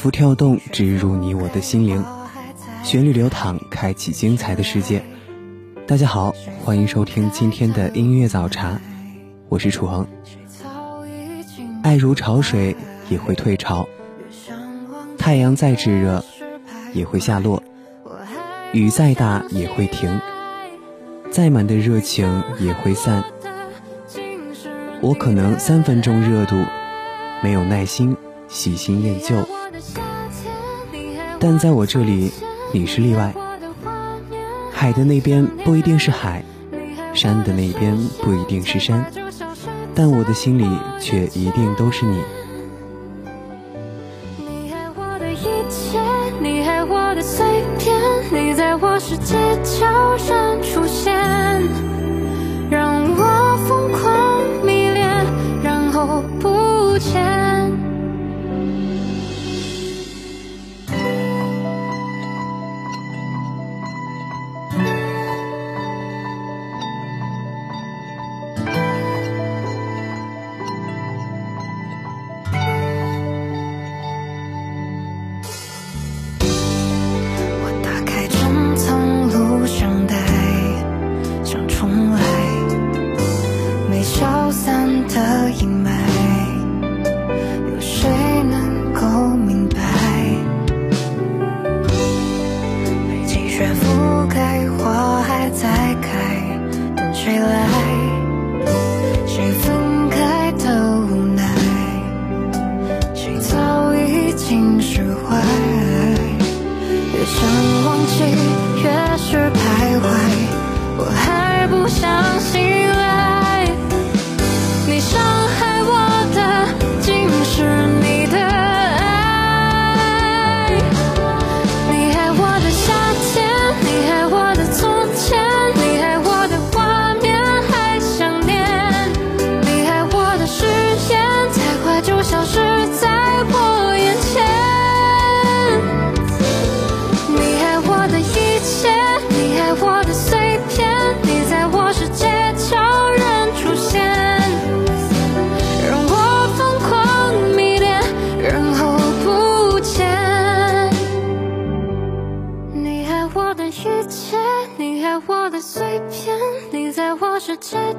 音符跳动，植入你我的心灵，旋律流淌，开启精彩的世界。大家好，欢迎收听今天的音乐早茶，我是楚恒。爱如潮水，也会退潮。太阳再炙热，也会下落；雨再大，也会停；再满的热情，也会散。我可能三分钟热度，没有耐心喜新厌旧，但在我这里，你是例外。海的那边不一定是海，山的那边不一定是山，但我的心里却一定都是你。世界悄然出现，世界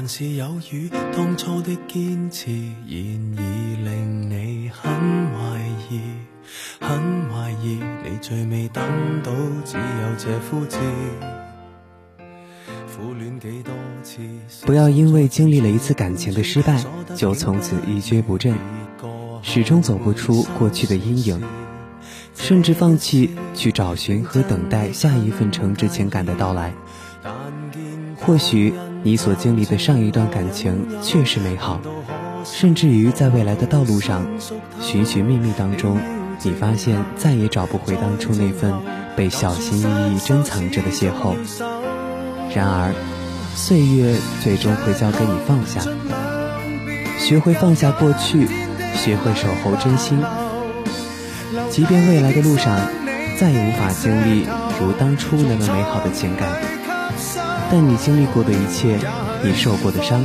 还是有雨。当初的坚持，现已令你很怀疑，很怀疑。你最未等到，只有这枯枝。苦恋几多次。不要因为经历了一次感情的失败，就从此一蹶不振，始终走不出过去的阴影。甚至放弃去找寻和等待下一份诚挚情感的到来。或许你所经历的上一段感情确实美好，甚至于在未来的道路上寻寻觅觅当中，你发现再也找不回当初那份被小心翼翼珍藏着的邂逅。然而，岁月最终会教给你放下，学会放下过去，学会守候真心。即便未来的路上再也无法经历如当初那么美好的情感，但你经历过的一切，你受过的伤，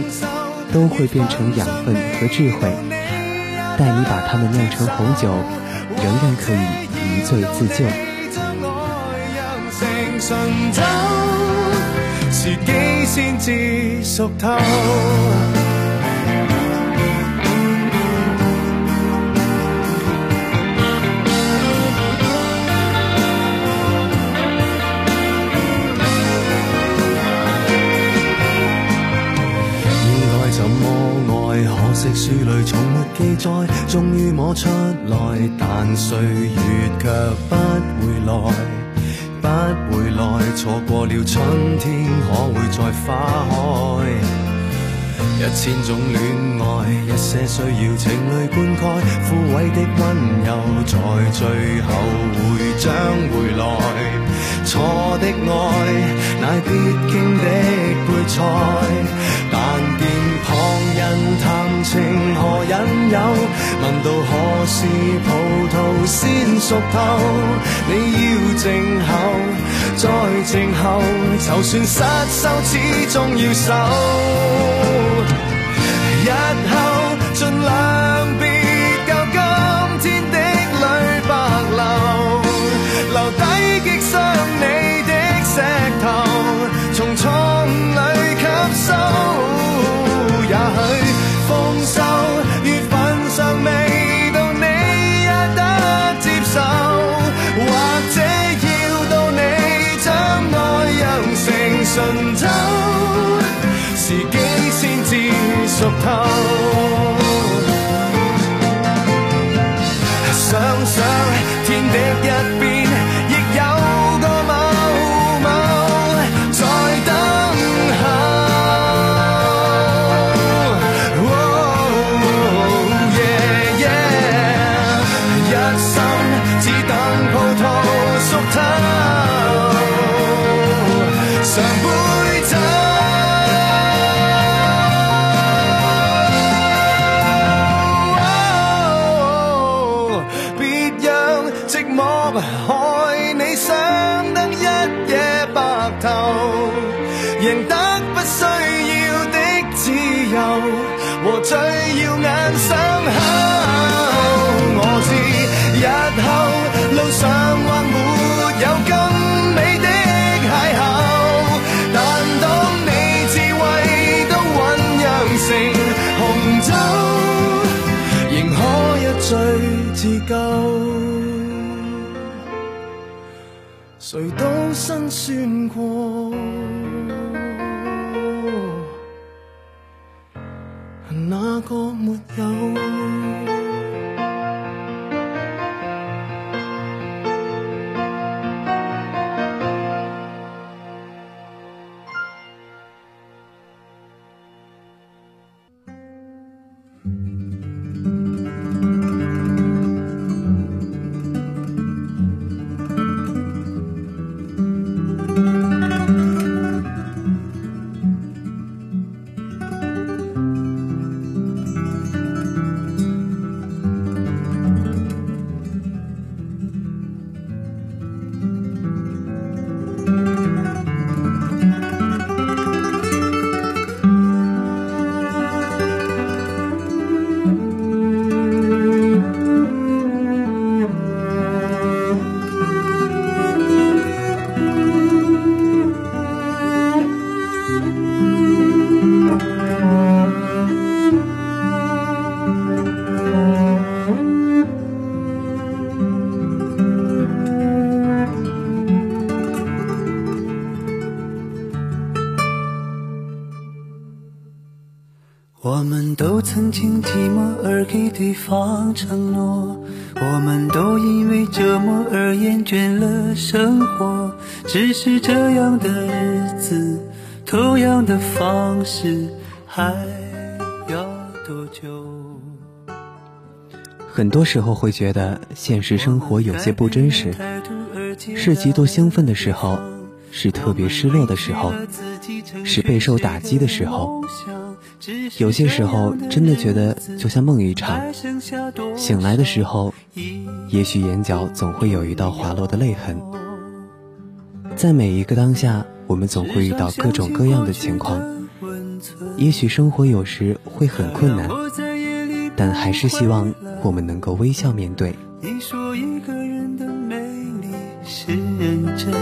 都会变成养分和智慧，待你把它们酿成红酒，仍然可以一醉自救。惜书里从没记载，终于摸出来，但岁月却不回来，不回来，错过了春天，可会再花开？一千种恋爱，一些需要情侣灌溉，枯萎的温柔，在最后会将回来。错的爱，乃必经的配菜，但见旁人谈情何引诱，问到何时葡萄先熟透，你要静候，再静候，就算失手，始终要守。日后尽量别教今天的泪白流，留低击伤你的石头，害你想等一夜。辛酸过，那个没有？我们都曾经寂寞而给对方承诺，我们都因为折磨而厌倦了生活。只是这样的日子，同样的方式，还要多久？很多时候会觉得现实生活有些不真实，是极度兴奋的时候，是特别失落的时候，是备受打击的时候。有些时候真的觉得就像梦一场，醒来的时候，也许眼角总会有一道滑落的泪痕。在每一个当下，我们总会遇到各种各样的情况，也许生活有时会很困难，但还是希望我们能够微笑面对。你说一个人的美丽是认真，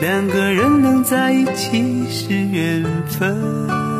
两个人能在一起是缘分。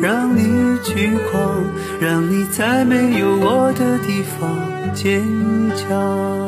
让你去狂，让你在没有我的地方坚强。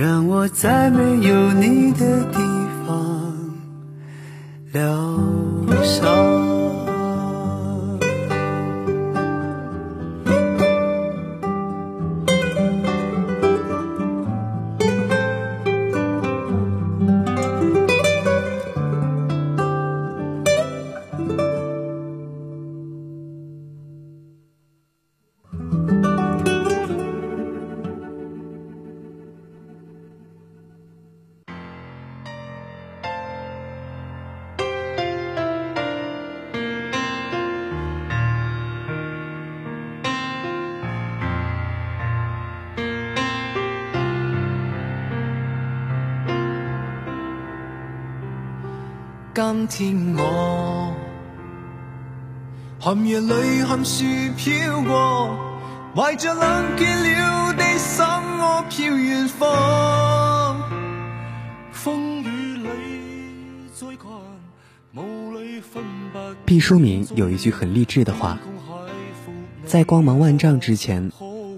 让我在没有你的地方。疗伤。今天我寒夜里含树飘过，怀着冷结了的心，我飘远方。风雨里再看，雾里分不。毕淑敏有一句很励志的话：在光芒万丈之前，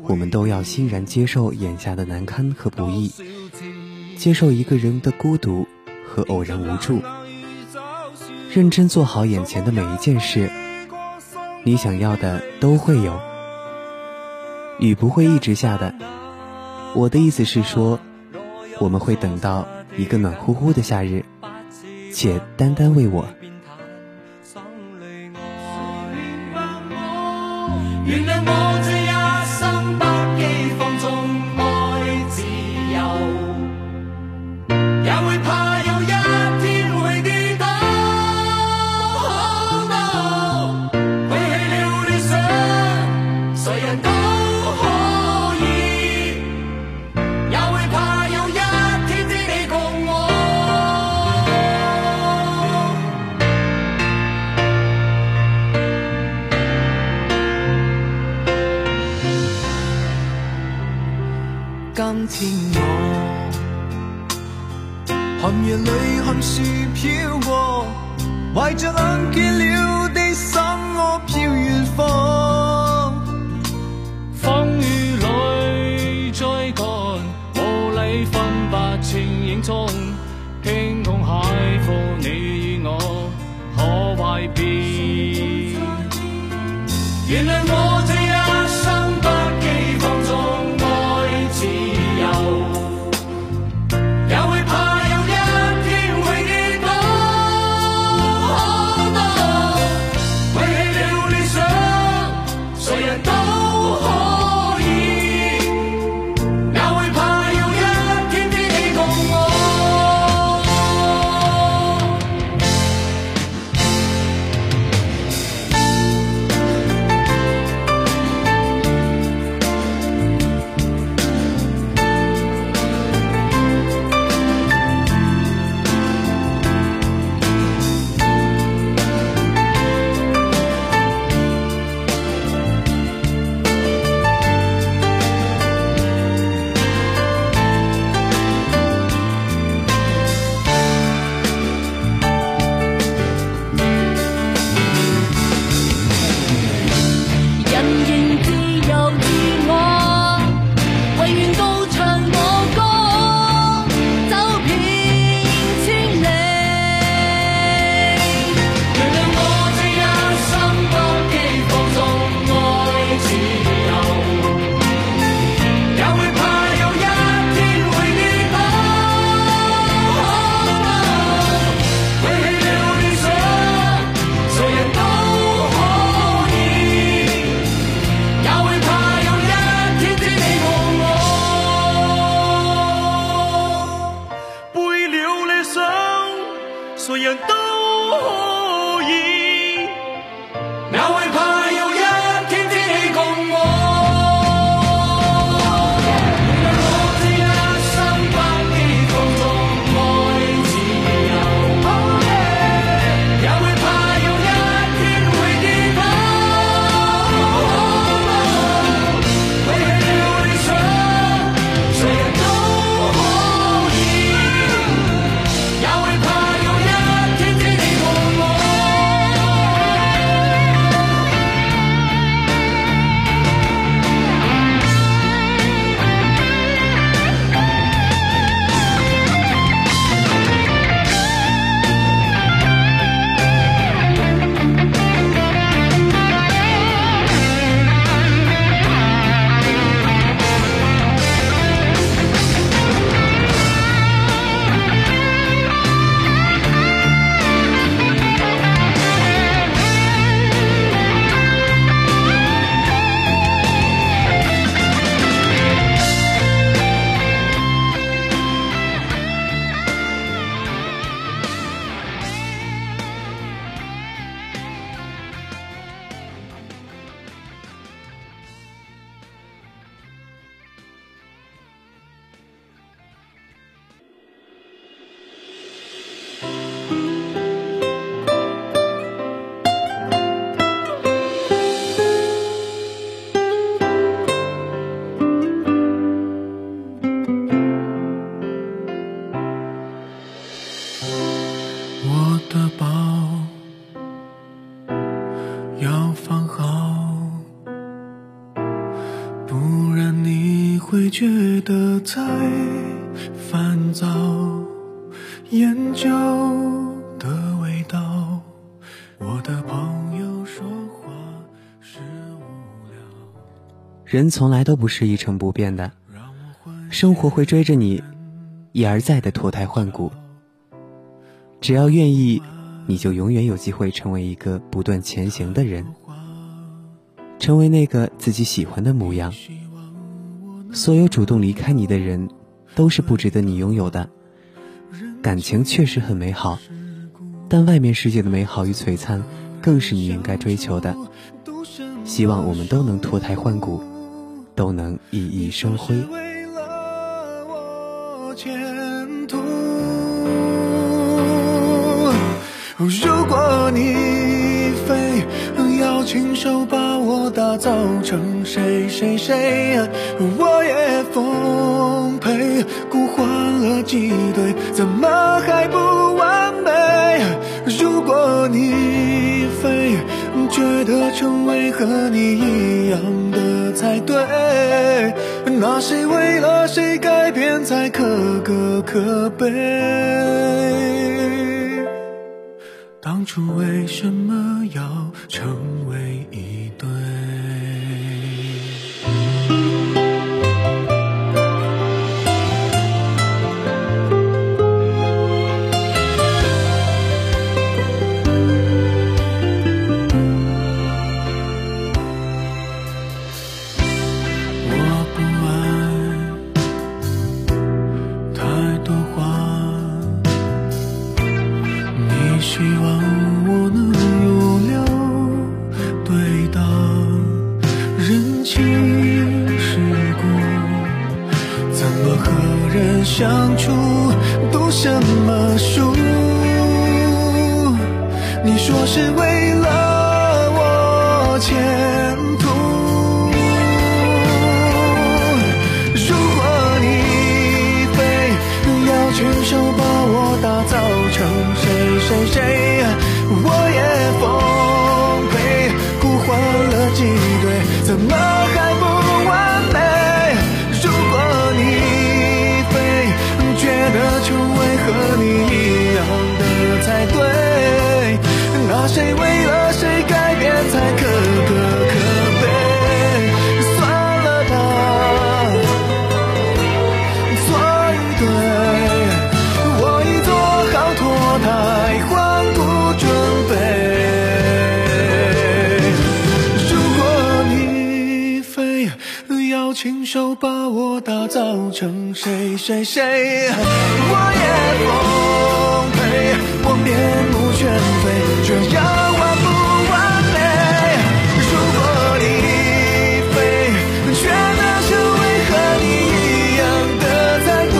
我们都要欣然接受眼下的难堪和不易，接受一个人的孤独和偶然无助。认真做好眼前的每一件事，你想要的都会有。雨不会一直下的，我的意思是说，我们会等到一个暖乎乎的夏日，且单单为我。原谅我。人从来都不是一成不变的，生活会追着你一而再的脱胎换骨。只要愿意，你就永远有机会成为一个不断前行的人，成为那个自己喜欢的模样。所有主动离开你的人，都是不值得你拥有的。感情确实很美好，但外面世界的美好与璀璨，更是你应该追求的。希望我们都能脱胎换骨，都能熠熠生辉。为了我前途。如果你非要亲手把我打造成谁谁谁，我也奉陪孤换了几对，怎么还不完美？如果你觉得成为和你一样的才对，那谁为了谁改变才可歌可悲？当初为什么要成你说是为了我欠谁谁谁，我也奉陪，我面目全非，这样完不完美？如果你非觉得成为和你一样的才对，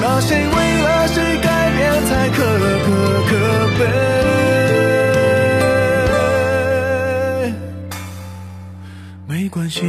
那谁为了谁改变才可可可悲？没关系，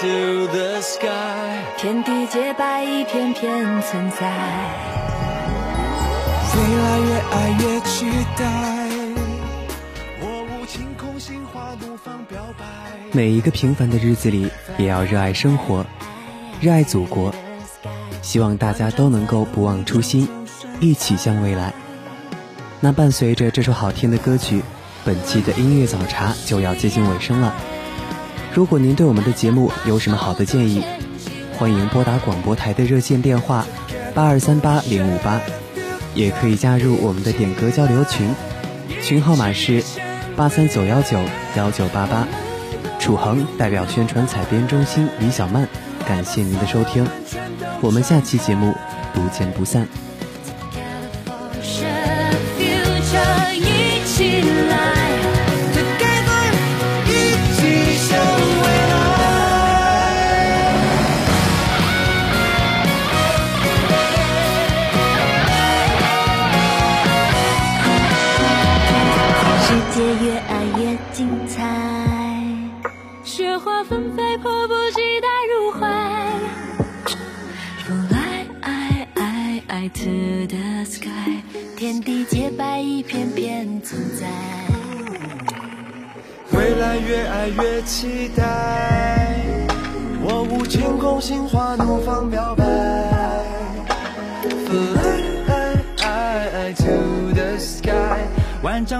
to the sky，天地洁白，一片片存在。未来越爱越期待，我无情空心花怒放表白。每一个平凡的日子里，也要热爱生活，热爱祖国。希望大家都能够不忘初心，一起向未来。那伴随着这首好听的歌曲，本期的音乐早茶就要接近尾声了。如果您对我们的节目有什么好的建议，欢迎拨打广播台的热线电话八二三八零五八，也可以加入我们的点歌交流群，群号码是八三九幺九幺九八八。楚恒代表宣传采编中心李小曼，感谢您的收听，我们下期节目不见不散。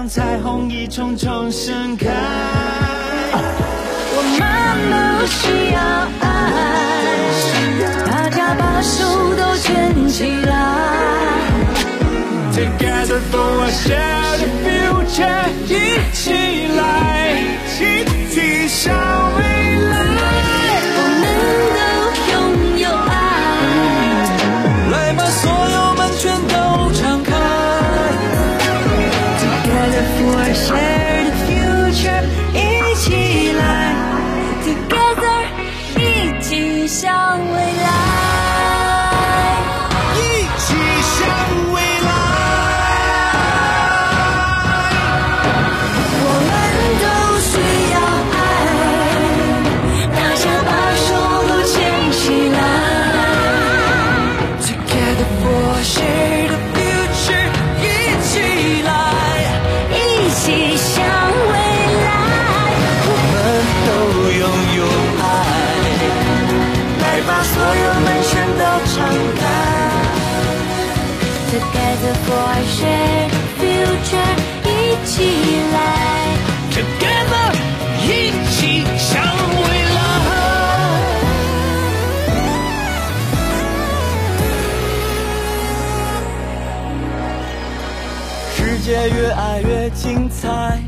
彩虹一重重盛开。我们不需要爱，大家把手都牵起来。Together for a shared future，一起来，全都敞开。Together for a shared future，一起来。Together，一起向未来。世界越爱越精彩，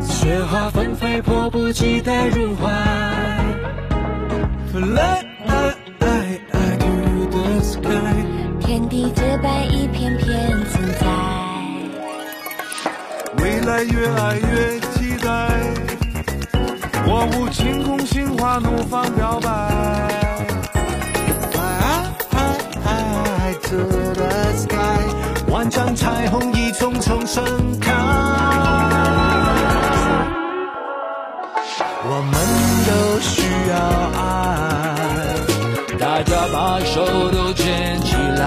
雪花纷飞，迫不及待入怀。Sky，天地洁白一片片存在。未来越爱越期待，我舞晴空心花怒放表白。To the sky，万丈彩虹已重重盛开。我们都需要爱，把手都牵起来。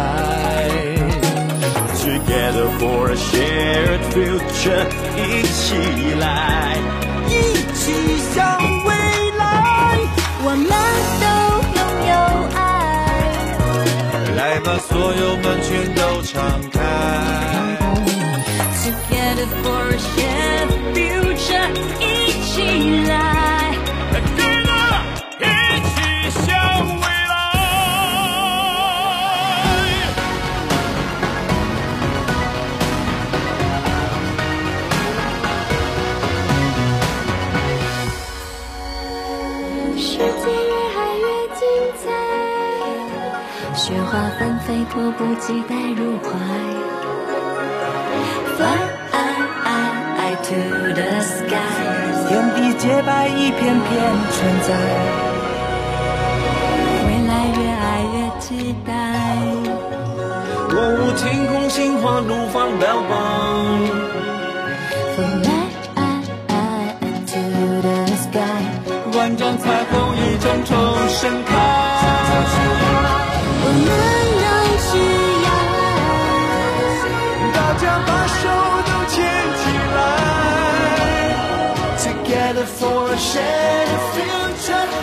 Together for a shared future，一起来，一起向未来。我们都拥有爱来吧，所有门全都敞开。，Together for a shared future，一起来。迫不及待入怀。Fly to the sky，天地洁白一片片存在。未来越爱越期待。我无天空心花怒放标榜。Fly to the sky，万丈彩虹一重重盛开。我们 shed a future.